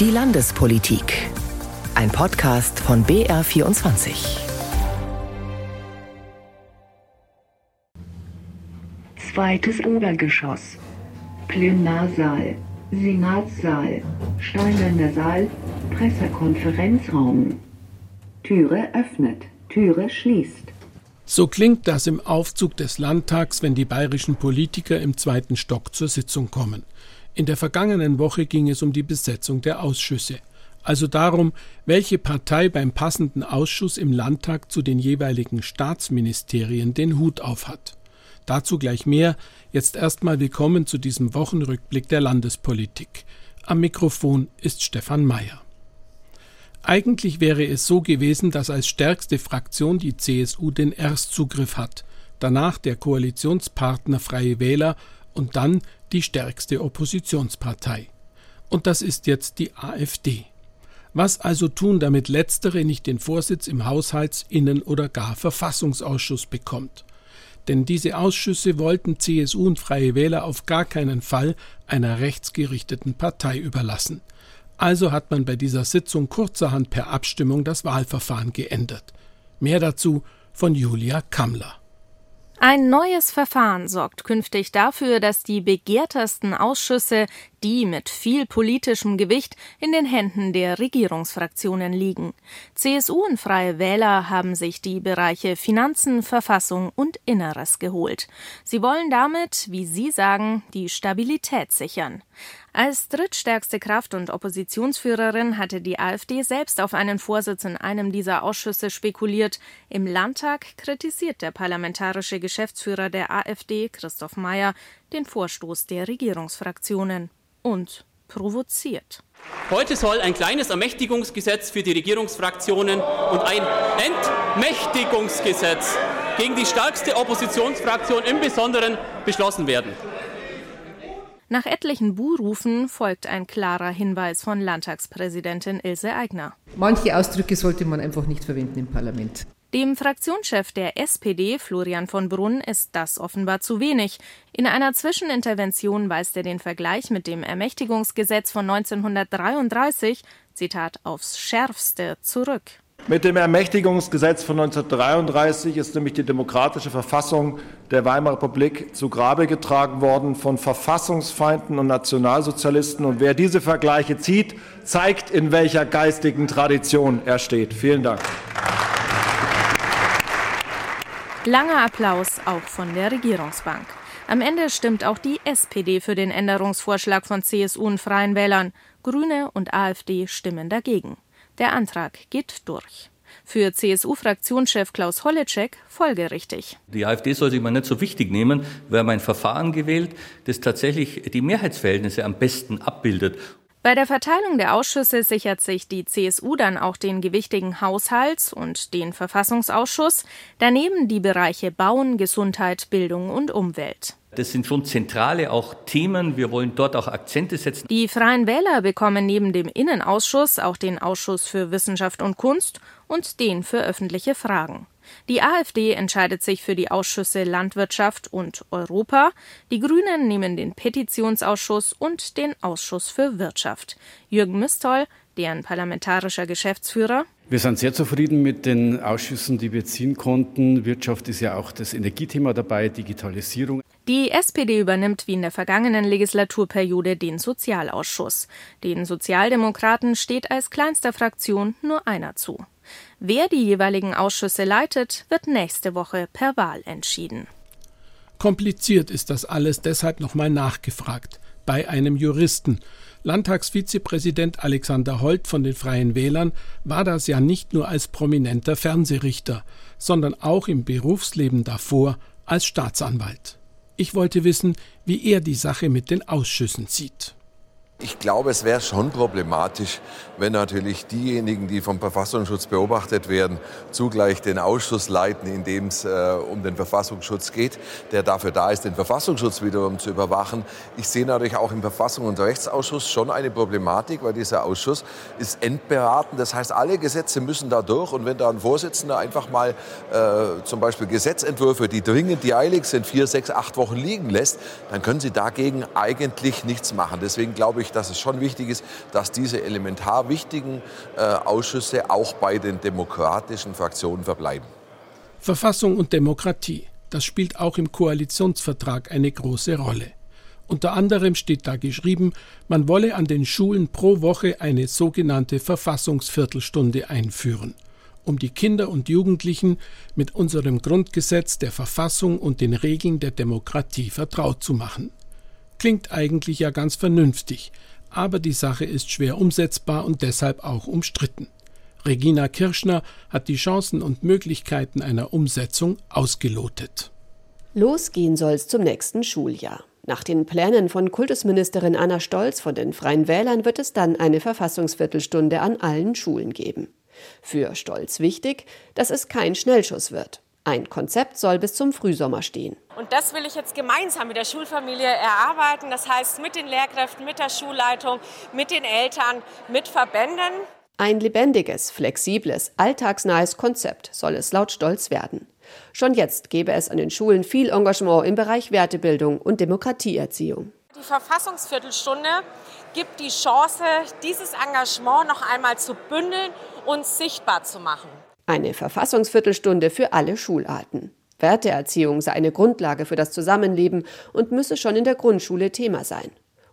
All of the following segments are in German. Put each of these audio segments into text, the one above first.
Die Landespolitik. Ein Podcast von BR24. Zweites Obergeschoss. Plenarsaal. Senatssaal. Steinerner Saal. Pressekonferenzraum. Türe öffnet. Türe schließt. So klingt das im Aufzug des Landtags, wenn die bayerischen Politiker im zweiten Stock zur Sitzung kommen. In der vergangenen Woche ging es um die Besetzung der Ausschüsse, also darum, welche Partei beim passenden Ausschuss im Landtag zu den jeweiligen Staatsministerien den Hut aufhat. Dazu gleich mehr. Jetzt erstmal willkommen zu diesem Wochenrückblick der Landespolitik. Am Mikrofon ist Stefan Mayer. Eigentlich wäre es so gewesen, dass als stärkste Fraktion die CSU den Erstzugriff hat, danach der Koalitionspartner Freie Wähler und dann die stärkste Oppositionspartei. Und das ist jetzt die AfD. Was also tun, damit letztere nicht den Vorsitz im Haushalts-, Innen- oder gar Verfassungsausschuss bekommt? Denn diese Ausschüsse wollten CSU und Freie Wähler auf gar keinen Fall einer rechtsgerichteten Partei überlassen. Also hat man bei dieser Sitzung kurzerhand per Abstimmung das Wahlverfahren geändert. Mehr dazu von Julia Kammler. Ein neues Verfahren sorgt künftig dafür, dass die begehrtesten Ausschüsse, die mit viel politischem Gewicht, in den Händen der Regierungsfraktionen liegen. CSU und Freie Wähler haben sich die Bereiche Finanzen, Verfassung und Inneres geholt. Sie wollen damit, wie Sie sagen, die Stabilität sichern. Als drittstärkste Kraft und Oppositionsführerin hatte die AfD selbst auf einen Vorsitz in einem dieser Ausschüsse spekuliert. Im Landtag kritisiert der parlamentarische Geschäftsführer der AfD, Christoph Mayer, den Vorstoß der Regierungsfraktionen und provoziert. Heute soll ein kleines Ermächtigungsgesetz für die Regierungsfraktionen und ein Entmächtigungsgesetz gegen die stärkste Oppositionsfraktion im Besonderen beschlossen werden. Nach etlichen Buhrufen folgt ein klarer Hinweis von Landtagspräsidentin Ilse Aigner. Manche Ausdrücke sollte man einfach nicht verwenden im Parlament. Dem Fraktionschef der SPD, Florian von Brunn, ist das offenbar zu wenig. In einer Zwischenintervention weist er den Vergleich mit dem Ermächtigungsgesetz von 1933, Zitat, aufs schärfste zurück. Mit dem Ermächtigungsgesetz von 1933 ist nämlich die demokratische Verfassung der Weimarer Republik zu Grabe getragen worden von Verfassungsfeinden und Nationalsozialisten. Und wer diese Vergleiche zieht, zeigt, in welcher geistigen Tradition er steht. Vielen Dank. Langer Applaus auch von der Regierungsbank. Am Ende stimmt auch die SPD für den Änderungsvorschlag von CSU und Freien Wählern. Grüne und AfD stimmen dagegen. Der Antrag geht durch. Für CSU-Fraktionschef Klaus Holleczek folgerichtig. Die AfD soll sich mal nicht so wichtig nehmen. Wir haben ein Verfahren gewählt, das tatsächlich die Mehrheitsverhältnisse am besten abbildet. Bei der Verteilung der Ausschüsse sichert sich die CSU dann auch den gewichtigen Haushalts- und den Verfassungsausschuss, daneben die Bereiche Bauen, Gesundheit, Bildung und Umwelt. Das sind schon zentrale auch Themen. Wir wollen dort auch Akzente setzen. Die Freien Wähler bekommen neben dem Innenausschuss auch den Ausschuss für Wissenschaft und Kunst und den für öffentliche Fragen. Die AfD entscheidet sich für die Ausschüsse Landwirtschaft und Europa. Die Grünen nehmen den Petitionsausschuss und den Ausschuss für Wirtschaft. Jürgen Mistoll, deren parlamentarischer Geschäftsführer. Wir sind sehr zufrieden mit den Ausschüssen, die wir ziehen konnten. Wirtschaft ist ja auch das Energiethema dabei, Digitalisierung. Die SPD übernimmt wie in der vergangenen Legislaturperiode den Sozialausschuss. Den Sozialdemokraten steht als kleinster Fraktion nur einer zu. Wer die jeweiligen Ausschüsse leitet, wird nächste Woche per Wahl entschieden. Kompliziert ist das alles deshalb nochmal nachgefragt bei einem Juristen. Landtagsvizepräsident Alexander Holt von den Freien Wählern war das ja nicht nur als prominenter Fernsehrichter, sondern auch im Berufsleben davor als Staatsanwalt. Ich wollte wissen, wie er die Sache mit den Ausschüssen sieht. Ich glaube, es wäre schon problematisch, wenn natürlich diejenigen, die vom Verfassungsschutz beobachtet werden, zugleich den Ausschuss leiten, in dem es äh, um den Verfassungsschutz geht, der dafür da ist, den Verfassungsschutz wiederum zu überwachen. Ich sehe natürlich auch im Verfassungs- und Rechtsausschuss schon eine Problematik, weil dieser Ausschuss ist endberaten. Das heißt, alle Gesetze müssen da durch. Und wenn da ein Vorsitzender einfach mal äh, zum Beispiel Gesetzentwürfe, die dringend, die eilig sind, vier, sechs, acht Wochen liegen lässt, dann können Sie dagegen eigentlich nichts machen. Deswegen glaube ich, Recht, dass es schon wichtig ist, dass diese elementar wichtigen äh, Ausschüsse auch bei den demokratischen Fraktionen verbleiben. Verfassung und Demokratie, das spielt auch im Koalitionsvertrag eine große Rolle. Unter anderem steht da geschrieben, man wolle an den Schulen pro Woche eine sogenannte Verfassungsviertelstunde einführen, um die Kinder und Jugendlichen mit unserem Grundgesetz der Verfassung und den Regeln der Demokratie vertraut zu machen. Klingt eigentlich ja ganz vernünftig, aber die Sache ist schwer umsetzbar und deshalb auch umstritten. Regina Kirschner hat die Chancen und Möglichkeiten einer Umsetzung ausgelotet. Losgehen soll es zum nächsten Schuljahr. Nach den Plänen von Kultusministerin Anna Stolz von den Freien Wählern wird es dann eine Verfassungsviertelstunde an allen Schulen geben. Für Stolz wichtig, dass es kein Schnellschuss wird. Ein Konzept soll bis zum Frühsommer stehen. Und das will ich jetzt gemeinsam mit der Schulfamilie erarbeiten. Das heißt mit den Lehrkräften, mit der Schulleitung, mit den Eltern, mit Verbänden. Ein lebendiges, flexibles, alltagsnahes Konzept soll es laut Stolz werden. Schon jetzt gäbe es an den Schulen viel Engagement im Bereich Wertebildung und Demokratieerziehung. Die Verfassungsviertelstunde gibt die Chance, dieses Engagement noch einmal zu bündeln und sichtbar zu machen. Eine Verfassungsviertelstunde für alle Schularten. Werteerziehung sei eine Grundlage für das Zusammenleben und müsse schon in der Grundschule Thema sein.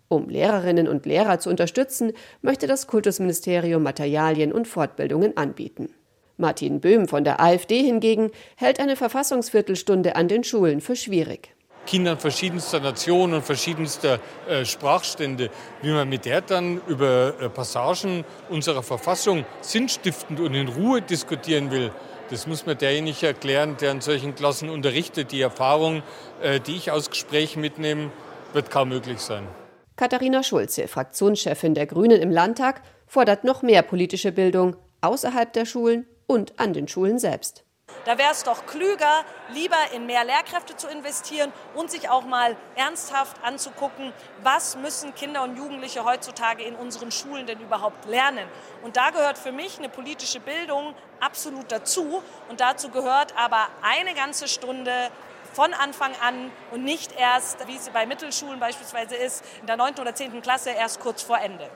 Um Lehrerinnen und Lehrer zu unterstützen, möchte das Kultusministerium Materialien und Fortbildungen anbieten. Martin Böhm von der AfD hingegen hält eine Verfassungsviertelstunde an den Schulen für schwierig. Kindern verschiedenster Nationen und verschiedenster äh, Sprachstände, wie man mit der dann über äh, Passagen unserer Verfassung sinnstiftend und in Ruhe diskutieren will, das muss mir derjenige erklären, der in solchen Klassen unterrichtet. Die Erfahrung, äh, die ich aus Gesprächen mitnehme, wird kaum möglich sein. Katharina Schulze, Fraktionschefin der Grünen im Landtag, fordert noch mehr politische Bildung außerhalb der Schulen und an den Schulen selbst. Da wäre es doch klüger, lieber in mehr Lehrkräfte zu investieren und sich auch mal ernsthaft anzugucken, was müssen Kinder und Jugendliche heutzutage in unseren Schulen denn überhaupt lernen. Und da gehört für mich eine politische Bildung absolut dazu. Und dazu gehört aber eine ganze Stunde von Anfang an und nicht erst, wie es bei Mittelschulen beispielsweise ist, in der 9. oder 10. Klasse erst kurz vor Ende.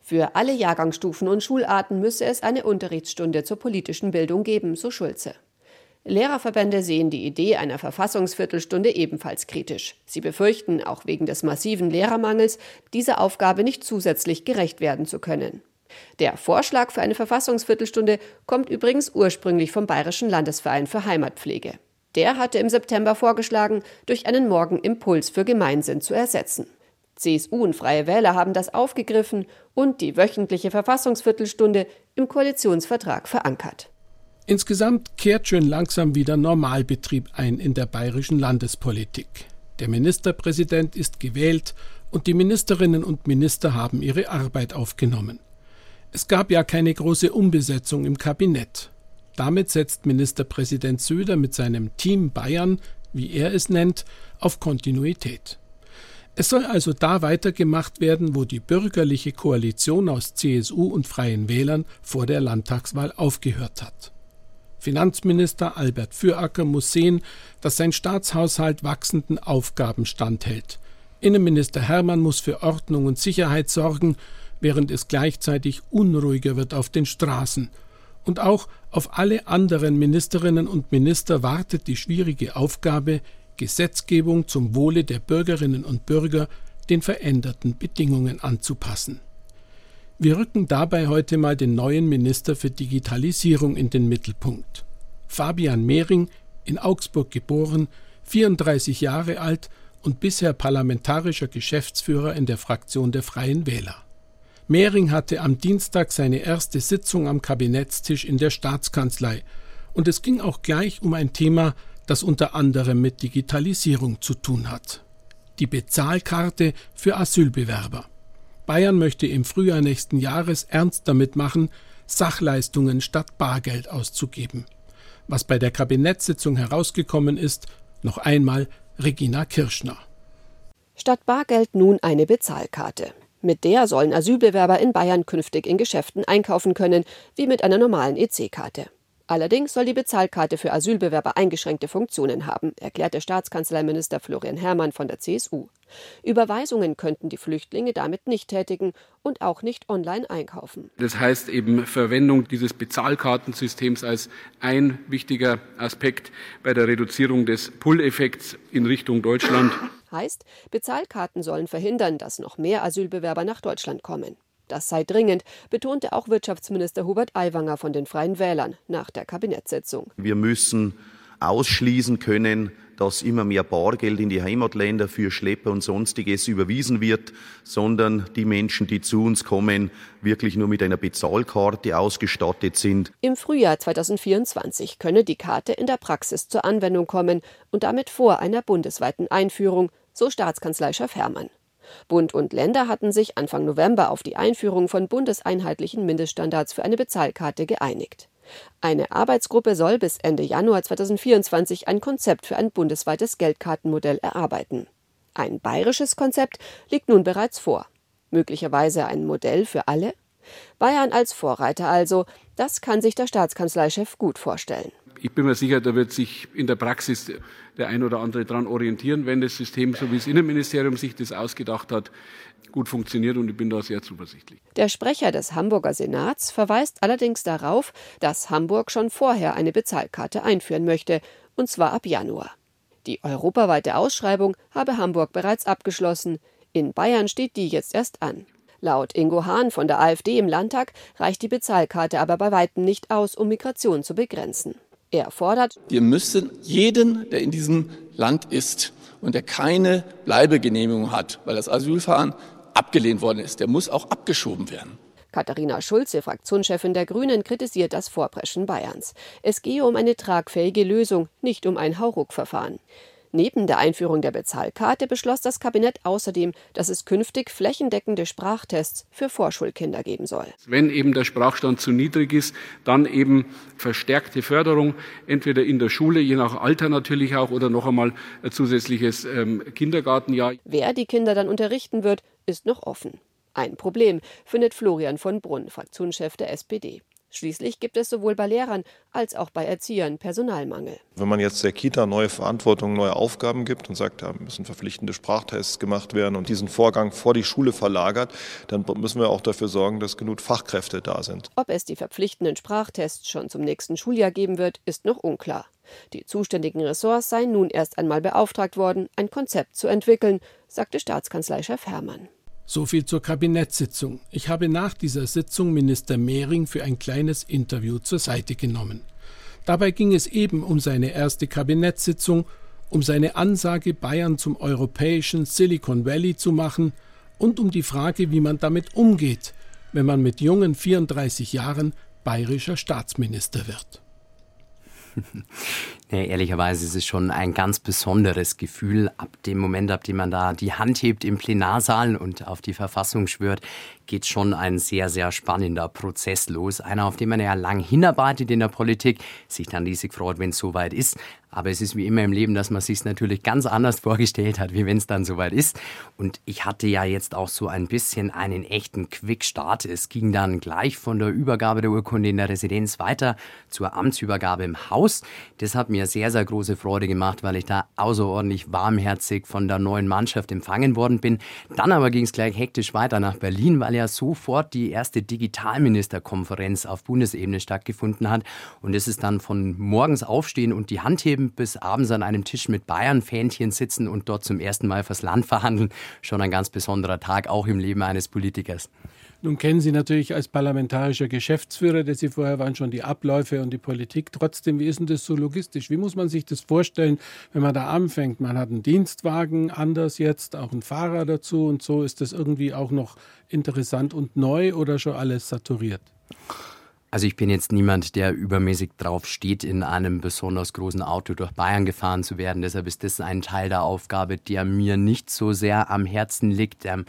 Für alle Jahrgangsstufen und Schularten müsse es eine Unterrichtsstunde zur politischen Bildung geben, so Schulze. Lehrerverbände sehen die Idee einer Verfassungsviertelstunde ebenfalls kritisch. Sie befürchten, auch wegen des massiven Lehrermangels, dieser Aufgabe nicht zusätzlich gerecht werden zu können. Der Vorschlag für eine Verfassungsviertelstunde kommt übrigens ursprünglich vom Bayerischen Landesverein für Heimatpflege. Der hatte im September vorgeschlagen, durch einen Morgenimpuls für Gemeinsinn zu ersetzen. CSU und Freie Wähler haben das aufgegriffen und die wöchentliche Verfassungsviertelstunde im Koalitionsvertrag verankert. Insgesamt kehrt schön langsam wieder Normalbetrieb ein in der bayerischen Landespolitik. Der Ministerpräsident ist gewählt und die Ministerinnen und Minister haben ihre Arbeit aufgenommen. Es gab ja keine große Umbesetzung im Kabinett. Damit setzt Ministerpräsident Söder mit seinem Team Bayern, wie er es nennt, auf Kontinuität. Es soll also da weitergemacht werden, wo die bürgerliche Koalition aus CSU und Freien Wählern vor der Landtagswahl aufgehört hat. Finanzminister Albert Füracker muss sehen, dass sein Staatshaushalt wachsenden Aufgaben standhält. Innenminister Hermann muss für Ordnung und Sicherheit sorgen, während es gleichzeitig unruhiger wird auf den Straßen. Und auch auf alle anderen Ministerinnen und Minister wartet die schwierige Aufgabe, Gesetzgebung zum Wohle der Bürgerinnen und Bürger den veränderten Bedingungen anzupassen. Wir rücken dabei heute mal den neuen Minister für Digitalisierung in den Mittelpunkt. Fabian Mehring, in Augsburg geboren, 34 Jahre alt und bisher parlamentarischer Geschäftsführer in der Fraktion der Freien Wähler. Mehring hatte am Dienstag seine erste Sitzung am Kabinettstisch in der Staatskanzlei, und es ging auch gleich um ein Thema, das unter anderem mit Digitalisierung zu tun hat. Die Bezahlkarte für Asylbewerber. Bayern möchte im Frühjahr nächsten Jahres ernst damit machen, Sachleistungen statt Bargeld auszugeben. Was bei der Kabinettssitzung herausgekommen ist, noch einmal Regina Kirschner. Statt Bargeld nun eine Bezahlkarte. Mit der sollen Asylbewerber in Bayern künftig in Geschäften einkaufen können, wie mit einer normalen EC-Karte. Allerdings soll die Bezahlkarte für Asylbewerber eingeschränkte Funktionen haben, erklärte Staatskanzleiminister Florian Herrmann von der CSU. Überweisungen könnten die Flüchtlinge damit nicht tätigen und auch nicht online einkaufen. Das heißt eben Verwendung dieses Bezahlkartensystems als ein wichtiger Aspekt bei der Reduzierung des Pull-Effekts in Richtung Deutschland. Heißt, Bezahlkarten sollen verhindern, dass noch mehr Asylbewerber nach Deutschland kommen. Das sei dringend, betonte auch Wirtschaftsminister Hubert Aiwanger von den Freien Wählern nach der Kabinettssitzung. Wir müssen ausschließen können, dass immer mehr Bargeld in die Heimatländer für Schlepper und sonstiges überwiesen wird, sondern die Menschen, die zu uns kommen, wirklich nur mit einer Bezahlkarte ausgestattet sind. Im Frühjahr 2024 könne die Karte in der Praxis zur Anwendung kommen und damit vor einer bundesweiten Einführung, so Staatskanzleichef Hermann. Bund und Länder hatten sich Anfang November auf die Einführung von bundeseinheitlichen Mindeststandards für eine Bezahlkarte geeinigt. Eine Arbeitsgruppe soll bis Ende Januar 2024 ein Konzept für ein bundesweites Geldkartenmodell erarbeiten. Ein bayerisches Konzept liegt nun bereits vor. Möglicherweise ein Modell für alle? Bayern als Vorreiter also, das kann sich der Staatskanzleichef gut vorstellen. Ich bin mir sicher, da wird sich in der Praxis der ein oder andere daran orientieren, wenn das System, so wie das Innenministerium sich das ausgedacht hat, gut funktioniert und ich bin da sehr zuversichtlich. Der Sprecher des Hamburger Senats verweist allerdings darauf, dass Hamburg schon vorher eine Bezahlkarte einführen möchte, und zwar ab Januar. Die europaweite Ausschreibung habe Hamburg bereits abgeschlossen. In Bayern steht die jetzt erst an. Laut Ingo Hahn von der AfD im Landtag reicht die Bezahlkarte aber bei weitem nicht aus, um Migration zu begrenzen. Er fordert, wir müssen jeden, der in diesem Land ist und der keine Bleibegenehmigung hat, weil das Asylverfahren abgelehnt worden ist, der muss auch abgeschoben werden. Katharina Schulze, Fraktionschefin der Grünen, kritisiert das Vorpreschen Bayerns. Es gehe um eine tragfähige Lösung, nicht um ein Hauruck-Verfahren. Neben der Einführung der Bezahlkarte beschloss das Kabinett außerdem, dass es künftig flächendeckende Sprachtests für Vorschulkinder geben soll. Wenn eben der Sprachstand zu niedrig ist, dann eben verstärkte Förderung, entweder in der Schule, je nach Alter natürlich auch, oder noch einmal ein zusätzliches ähm, Kindergartenjahr. Wer die Kinder dann unterrichten wird, ist noch offen. Ein Problem, findet Florian von Brunn, Fraktionschef der SPD. Schließlich gibt es sowohl bei Lehrern als auch bei Erziehern Personalmangel. Wenn man jetzt der Kita neue Verantwortung, neue Aufgaben gibt und sagt, da müssen verpflichtende Sprachtests gemacht werden und diesen Vorgang vor die Schule verlagert, dann müssen wir auch dafür sorgen, dass genug Fachkräfte da sind. Ob es die verpflichtenden Sprachtests schon zum nächsten Schuljahr geben wird, ist noch unklar. Die zuständigen Ressorts seien nun erst einmal beauftragt worden, ein Konzept zu entwickeln, sagte Staatskanzleichef Hermann. So viel zur Kabinettssitzung. Ich habe nach dieser Sitzung Minister Mehring für ein kleines Interview zur Seite genommen. Dabei ging es eben um seine erste Kabinettssitzung, um seine Ansage, Bayern zum europäischen Silicon Valley zu machen und um die Frage, wie man damit umgeht, wenn man mit jungen 34 Jahren bayerischer Staatsminister wird. Nee, ehrlicherweise ist es schon ein ganz besonderes Gefühl, ab dem Moment, ab dem man da die Hand hebt im Plenarsaal und auf die Verfassung schwört, geht schon ein sehr, sehr spannender Prozess los. Einer, auf den man ja lang hinarbeitet in der Politik, sich dann riesig freut, wenn es soweit ist. Aber es ist wie immer im Leben, dass man sich natürlich ganz anders vorgestellt hat, wie wenn es dann soweit ist. Und ich hatte ja jetzt auch so ein bisschen einen echten Quickstart. Es ging dann gleich von der Übergabe der Urkunde in der Residenz weiter zur Amtsübergabe im Haus. Das hat mir sehr, sehr große Freude gemacht, weil ich da außerordentlich warmherzig von der neuen Mannschaft empfangen worden bin. Dann aber ging es gleich hektisch weiter nach Berlin, weil ja sofort die erste Digitalministerkonferenz auf Bundesebene stattgefunden hat. Und es ist dann von morgens aufstehen und die Hand heben bis abends an einem Tisch mit Bayern-Fähnchen sitzen und dort zum ersten Mal fürs Land verhandeln. Schon ein ganz besonderer Tag, auch im Leben eines Politikers. Nun kennen Sie natürlich als parlamentarischer Geschäftsführer, der Sie vorher waren, schon die Abläufe und die Politik. Trotzdem, wie ist denn das so logistisch? Wie muss man sich das vorstellen, wenn man da anfängt? Man hat einen Dienstwagen, anders jetzt, auch einen Fahrer dazu und so. Ist das irgendwie auch noch interessant und neu oder schon alles saturiert? Also ich bin jetzt niemand, der übermäßig drauf steht, in einem besonders großen Auto durch Bayern gefahren zu werden. Deshalb ist das ein Teil der Aufgabe, der mir nicht so sehr am Herzen liegt. Ähm,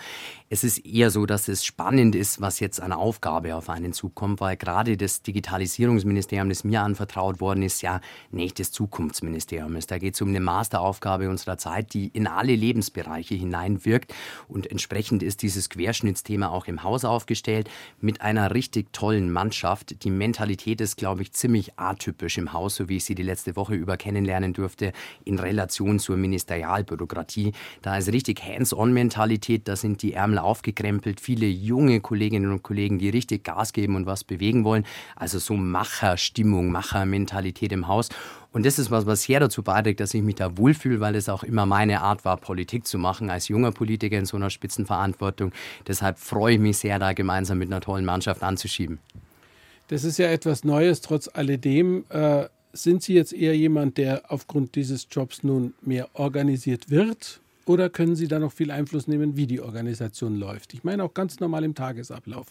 es ist eher so, dass es spannend ist, was jetzt an Aufgabe auf einen zukommt, weil gerade das Digitalisierungsministerium, das mir anvertraut worden ist, ja nicht das Zukunftsministerium ist. Da geht es um eine Masteraufgabe unserer Zeit, die in alle Lebensbereiche hineinwirkt. Und entsprechend ist dieses Querschnittsthema auch im Haus aufgestellt mit einer richtig tollen Mannschaft, die Mentalität ist, glaube ich, ziemlich atypisch im Haus, so wie ich sie die letzte Woche über kennenlernen durfte, in Relation zur Ministerialbürokratie. Da ist richtig Hands-on-Mentalität, da sind die Ärmel aufgekrempelt, viele junge Kolleginnen und Kollegen, die richtig Gas geben und was bewegen wollen. Also so Macherstimmung, Machermentalität im Haus. Und das ist was, was sehr dazu beiträgt, dass ich mich da wohlfühle, weil es auch immer meine Art war, Politik zu machen, als junger Politiker in so einer Spitzenverantwortung. Deshalb freue ich mich sehr, da gemeinsam mit einer tollen Mannschaft anzuschieben. Das ist ja etwas Neues, trotz alledem. Äh, sind Sie jetzt eher jemand, der aufgrund dieses Jobs nun mehr organisiert wird? Oder können Sie da noch viel Einfluss nehmen, wie die Organisation läuft? Ich meine auch ganz normal im Tagesablauf.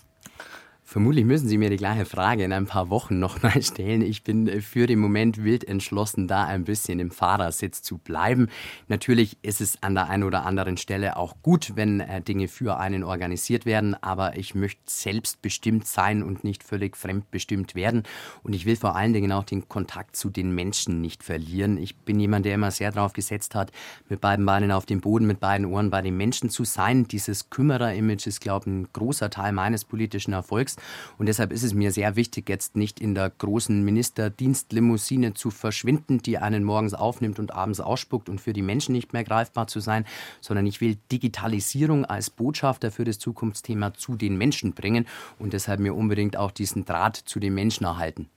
Vermutlich müssen Sie mir die gleiche Frage in ein paar Wochen nochmal stellen. Ich bin für den Moment wild entschlossen, da ein bisschen im Fahrersitz zu bleiben. Natürlich ist es an der einen oder anderen Stelle auch gut, wenn äh, Dinge für einen organisiert werden, aber ich möchte selbstbestimmt sein und nicht völlig fremdbestimmt werden. Und ich will vor allen Dingen auch den Kontakt zu den Menschen nicht verlieren. Ich bin jemand, der immer sehr darauf gesetzt hat, mit beiden Beinen auf dem Boden, mit beiden Ohren bei den Menschen zu sein. Dieses Kümmerer-Image ist, glaube ich, ein großer Teil meines politischen Erfolgs. Und deshalb ist es mir sehr wichtig, jetzt nicht in der großen Ministerdienstlimousine zu verschwinden, die einen morgens aufnimmt und abends ausspuckt und für die Menschen nicht mehr greifbar zu sein, sondern ich will Digitalisierung als Botschafter für das Zukunftsthema zu den Menschen bringen und deshalb mir unbedingt auch diesen Draht zu den Menschen erhalten.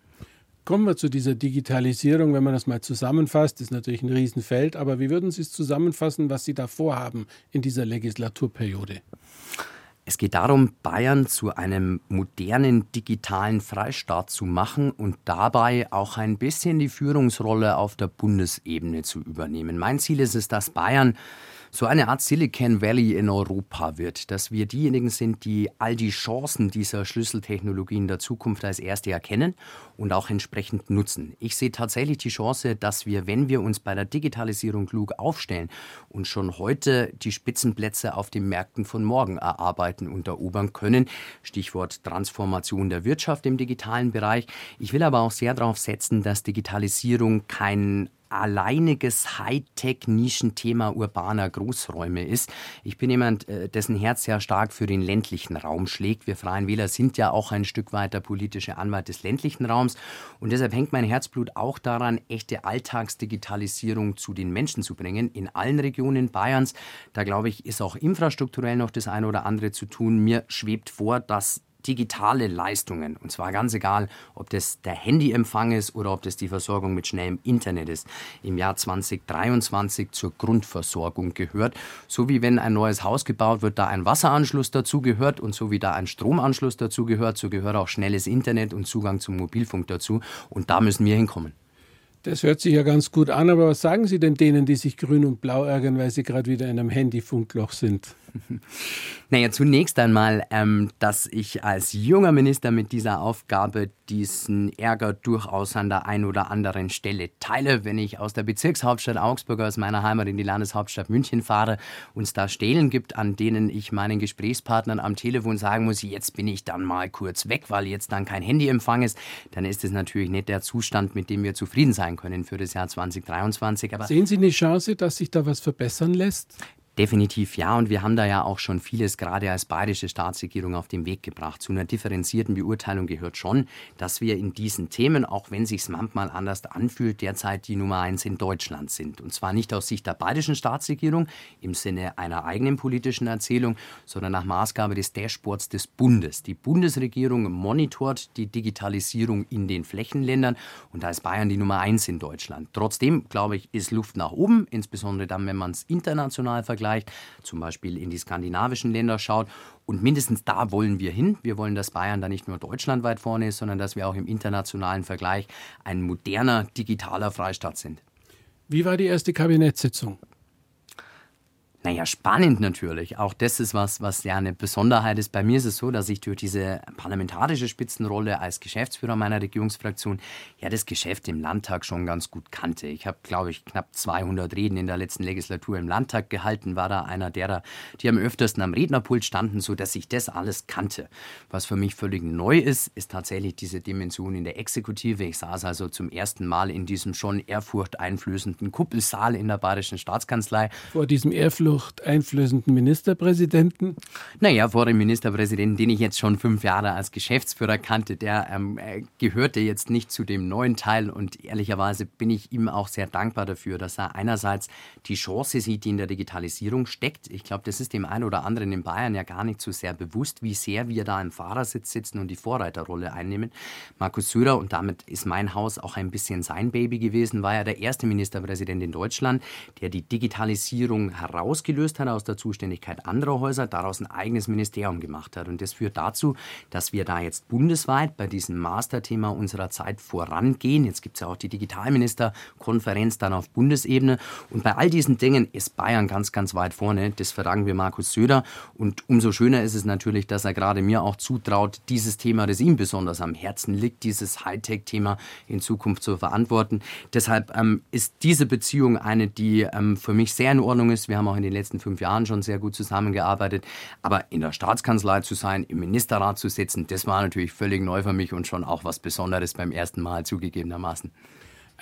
Kommen wir zu dieser Digitalisierung, wenn man das mal zusammenfasst, ist natürlich ein Riesenfeld, aber wie würden Sie es zusammenfassen, was Sie da vorhaben in dieser Legislaturperiode? Es geht darum, Bayern zu einem modernen digitalen Freistaat zu machen und dabei auch ein bisschen die Führungsrolle auf der Bundesebene zu übernehmen. Mein Ziel ist es, dass Bayern so eine Art Silicon Valley in Europa wird, dass wir diejenigen sind, die all die Chancen dieser Schlüsseltechnologien der Zukunft als erste erkennen und auch entsprechend nutzen. Ich sehe tatsächlich die Chance, dass wir, wenn wir uns bei der Digitalisierung klug aufstellen und schon heute die Spitzenplätze auf den Märkten von morgen erarbeiten und erobern können, Stichwort Transformation der Wirtschaft im digitalen Bereich. Ich will aber auch sehr darauf setzen, dass Digitalisierung kein alleiniges Hightech-Nischenthema urbaner Großräume ist. Ich bin jemand, äh, dessen Herz sehr stark für den ländlichen Raum schlägt. Wir Freien Wähler sind ja auch ein Stück weit der politische Anwalt des ländlichen Raums. Und deshalb hängt mein Herzblut auch daran, echte Alltagsdigitalisierung zu den Menschen zu bringen, in allen Regionen Bayerns. Da glaube ich, ist auch infrastrukturell noch das eine oder andere zu tun. Mir schwebt vor, dass digitale Leistungen. Und zwar ganz egal, ob das der Handyempfang ist oder ob das die Versorgung mit schnellem Internet ist, im Jahr 2023 zur Grundversorgung gehört. So wie wenn ein neues Haus gebaut wird, da ein Wasseranschluss dazu gehört und so wie da ein Stromanschluss dazu gehört, so gehört auch schnelles Internet und Zugang zum Mobilfunk dazu. Und da müssen wir hinkommen. Das hört sich ja ganz gut an, aber was sagen Sie denn denen, die sich grün und blau ärgern, weil sie gerade wieder in einem Handyfunkloch sind? Naja, zunächst einmal, ähm, dass ich als junger Minister mit dieser Aufgabe diesen Ärger durchaus an der einen oder anderen Stelle teile. Wenn ich aus der Bezirkshauptstadt Augsburg, aus meiner Heimat in die Landeshauptstadt München fahre und es da Stellen gibt, an denen ich meinen Gesprächspartnern am Telefon sagen muss, jetzt bin ich dann mal kurz weg, weil jetzt dann kein Handyempfang ist, dann ist es natürlich nicht der Zustand, mit dem wir zufrieden sein können für das Jahr 2023. Aber Sehen Sie eine Chance, dass sich da was verbessern lässt? Definitiv ja. Und wir haben da ja auch schon vieles gerade als bayerische Staatsregierung auf den Weg gebracht. Zu einer differenzierten Beurteilung gehört schon, dass wir in diesen Themen, auch wenn sich manchmal anders anfühlt, derzeit die Nummer eins in Deutschland sind. Und zwar nicht aus Sicht der bayerischen Staatsregierung im Sinne einer eigenen politischen Erzählung, sondern nach Maßgabe des Dashboards des Bundes. Die Bundesregierung monitort die Digitalisierung in den Flächenländern und da ist Bayern die Nummer eins in Deutschland. Trotzdem, glaube ich, ist Luft nach oben, insbesondere dann, wenn man es international vergleicht vergleicht, zum Beispiel in die skandinavischen Länder schaut. Und mindestens da wollen wir hin. Wir wollen, dass Bayern da nicht nur deutschlandweit vorne ist, sondern dass wir auch im internationalen Vergleich ein moderner digitaler Freistaat sind. Wie war die erste Kabinettssitzung? Naja, spannend natürlich. Auch das ist was, was ja eine Besonderheit ist. Bei mir ist es so, dass ich durch diese parlamentarische Spitzenrolle als Geschäftsführer meiner Regierungsfraktion ja das Geschäft im Landtag schon ganz gut kannte. Ich habe, glaube ich, knapp 200 Reden in der letzten Legislatur im Landtag gehalten, war da einer derer, die am öftersten am Rednerpult standen, so dass ich das alles kannte. Was für mich völlig neu ist, ist tatsächlich diese Dimension in der Exekutive. Ich saß also zum ersten Mal in diesem schon ehrfurchteinflößenden Kuppelsaal in der Bayerischen Staatskanzlei. Vor diesem Ehrfluch furchteinflößenden Ministerpräsidenten? Naja, vor dem Ministerpräsidenten, den ich jetzt schon fünf Jahre als Geschäftsführer kannte, der ähm, äh, gehörte jetzt nicht zu dem neuen Teil und ehrlicherweise bin ich ihm auch sehr dankbar dafür, dass er einerseits die Chance sieht, die in der Digitalisierung steckt. Ich glaube, das ist dem einen oder anderen in Bayern ja gar nicht so sehr bewusst, wie sehr wir da im Fahrersitz sitzen und die Vorreiterrolle einnehmen. Markus Söder, und damit ist mein Haus auch ein bisschen sein Baby gewesen, war ja der erste Ministerpräsident in Deutschland, der die Digitalisierung herausgelöst hat aus der Zuständigkeit anderer Häuser, daraus ein eigenes Ministerium gemacht hat. Und das führt dazu, dass wir da jetzt bundesweit bei diesem Masterthema unserer Zeit vorangehen. Jetzt gibt es ja auch die Digitalministerkonferenz dann auf Bundesebene. Und bei all diesen Dingen ist Bayern ganz, ganz weit vorne. Das verdanken wir Markus Söder. Und umso schöner ist es natürlich, dass er gerade mir auch zutraut, dieses Thema, das ihm besonders am Herzen liegt, dieses Hightech-Thema in Zukunft zu verantworten. Deshalb ähm, ist diese Beziehung eine, die ähm, für mich sehr in Ordnung ist. Wir haben auch in den letzten fünf Jahren schon sehr gut zusammengearbeitet. Aber in der Staatskanzlei zu sein, im Ministerrat zu sitzen, das war natürlich völlig neu für mich und schon auch was Besonderes beim ersten Mal zugegebenermaßen.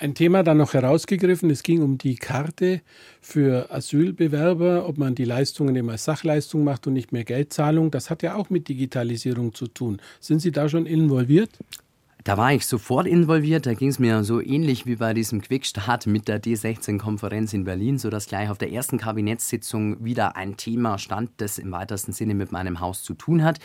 Ein Thema dann noch herausgegriffen, es ging um die Karte für Asylbewerber, ob man die Leistungen immer als Sachleistung macht und nicht mehr Geldzahlung. Das hat ja auch mit Digitalisierung zu tun. Sind Sie da schon involviert? Da war ich sofort involviert. Da ging es mir so ähnlich wie bei diesem Quickstart mit der D16-Konferenz in Berlin, sodass gleich auf der ersten Kabinettssitzung wieder ein Thema stand, das im weitesten Sinne mit meinem Haus zu tun hat.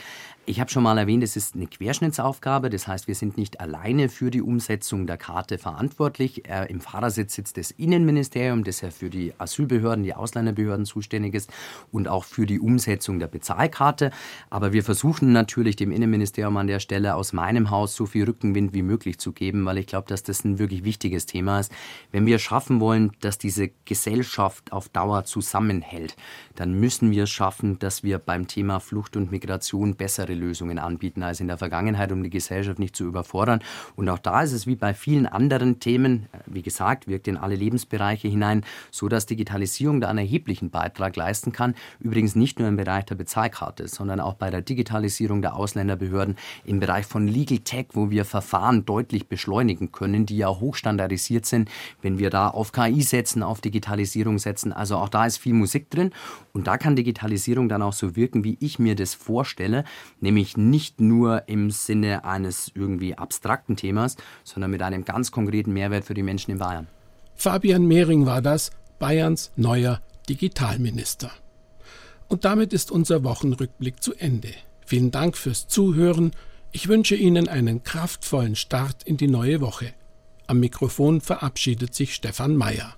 Ich habe schon mal erwähnt, es ist eine Querschnittsaufgabe. Das heißt, wir sind nicht alleine für die Umsetzung der Karte verantwortlich. Äh, Im Fahrersitz sitzt das Innenministerium, das ja für die Asylbehörden, die Ausländerbehörden zuständig ist und auch für die Umsetzung der Bezahlkarte. Aber wir versuchen natürlich dem Innenministerium an der Stelle aus meinem Haus so viel Rückenwind wie möglich zu geben, weil ich glaube, dass das ein wirklich wichtiges Thema ist. Wenn wir schaffen wollen, dass diese Gesellschaft auf Dauer zusammenhält, dann müssen wir es schaffen, dass wir beim Thema Flucht und Migration bessere Lösungen anbieten als in der Vergangenheit, um die Gesellschaft nicht zu überfordern. Und auch da ist es wie bei vielen anderen Themen, wie gesagt, wirkt in alle Lebensbereiche hinein, so dass Digitalisierung da einen erheblichen Beitrag leisten kann. Übrigens nicht nur im Bereich der Bezahlkarte, sondern auch bei der Digitalisierung der Ausländerbehörden im Bereich von Legal Tech, wo wir Verfahren deutlich beschleunigen können, die ja hochstandardisiert sind, wenn wir da auf KI setzen, auf Digitalisierung setzen. Also auch da ist viel Musik drin und da kann Digitalisierung dann auch so wirken, wie ich mir das vorstelle, nämlich nicht nur im Sinne eines irgendwie abstrakten Themas, sondern mit einem ganz konkreten Mehrwert für die Menschen in Bayern. Fabian Mehring war das, Bayerns neuer Digitalminister. Und damit ist unser Wochenrückblick zu Ende. Vielen Dank fürs Zuhören. Ich wünsche Ihnen einen kraftvollen Start in die neue Woche. Am Mikrofon verabschiedet sich Stefan Mayer.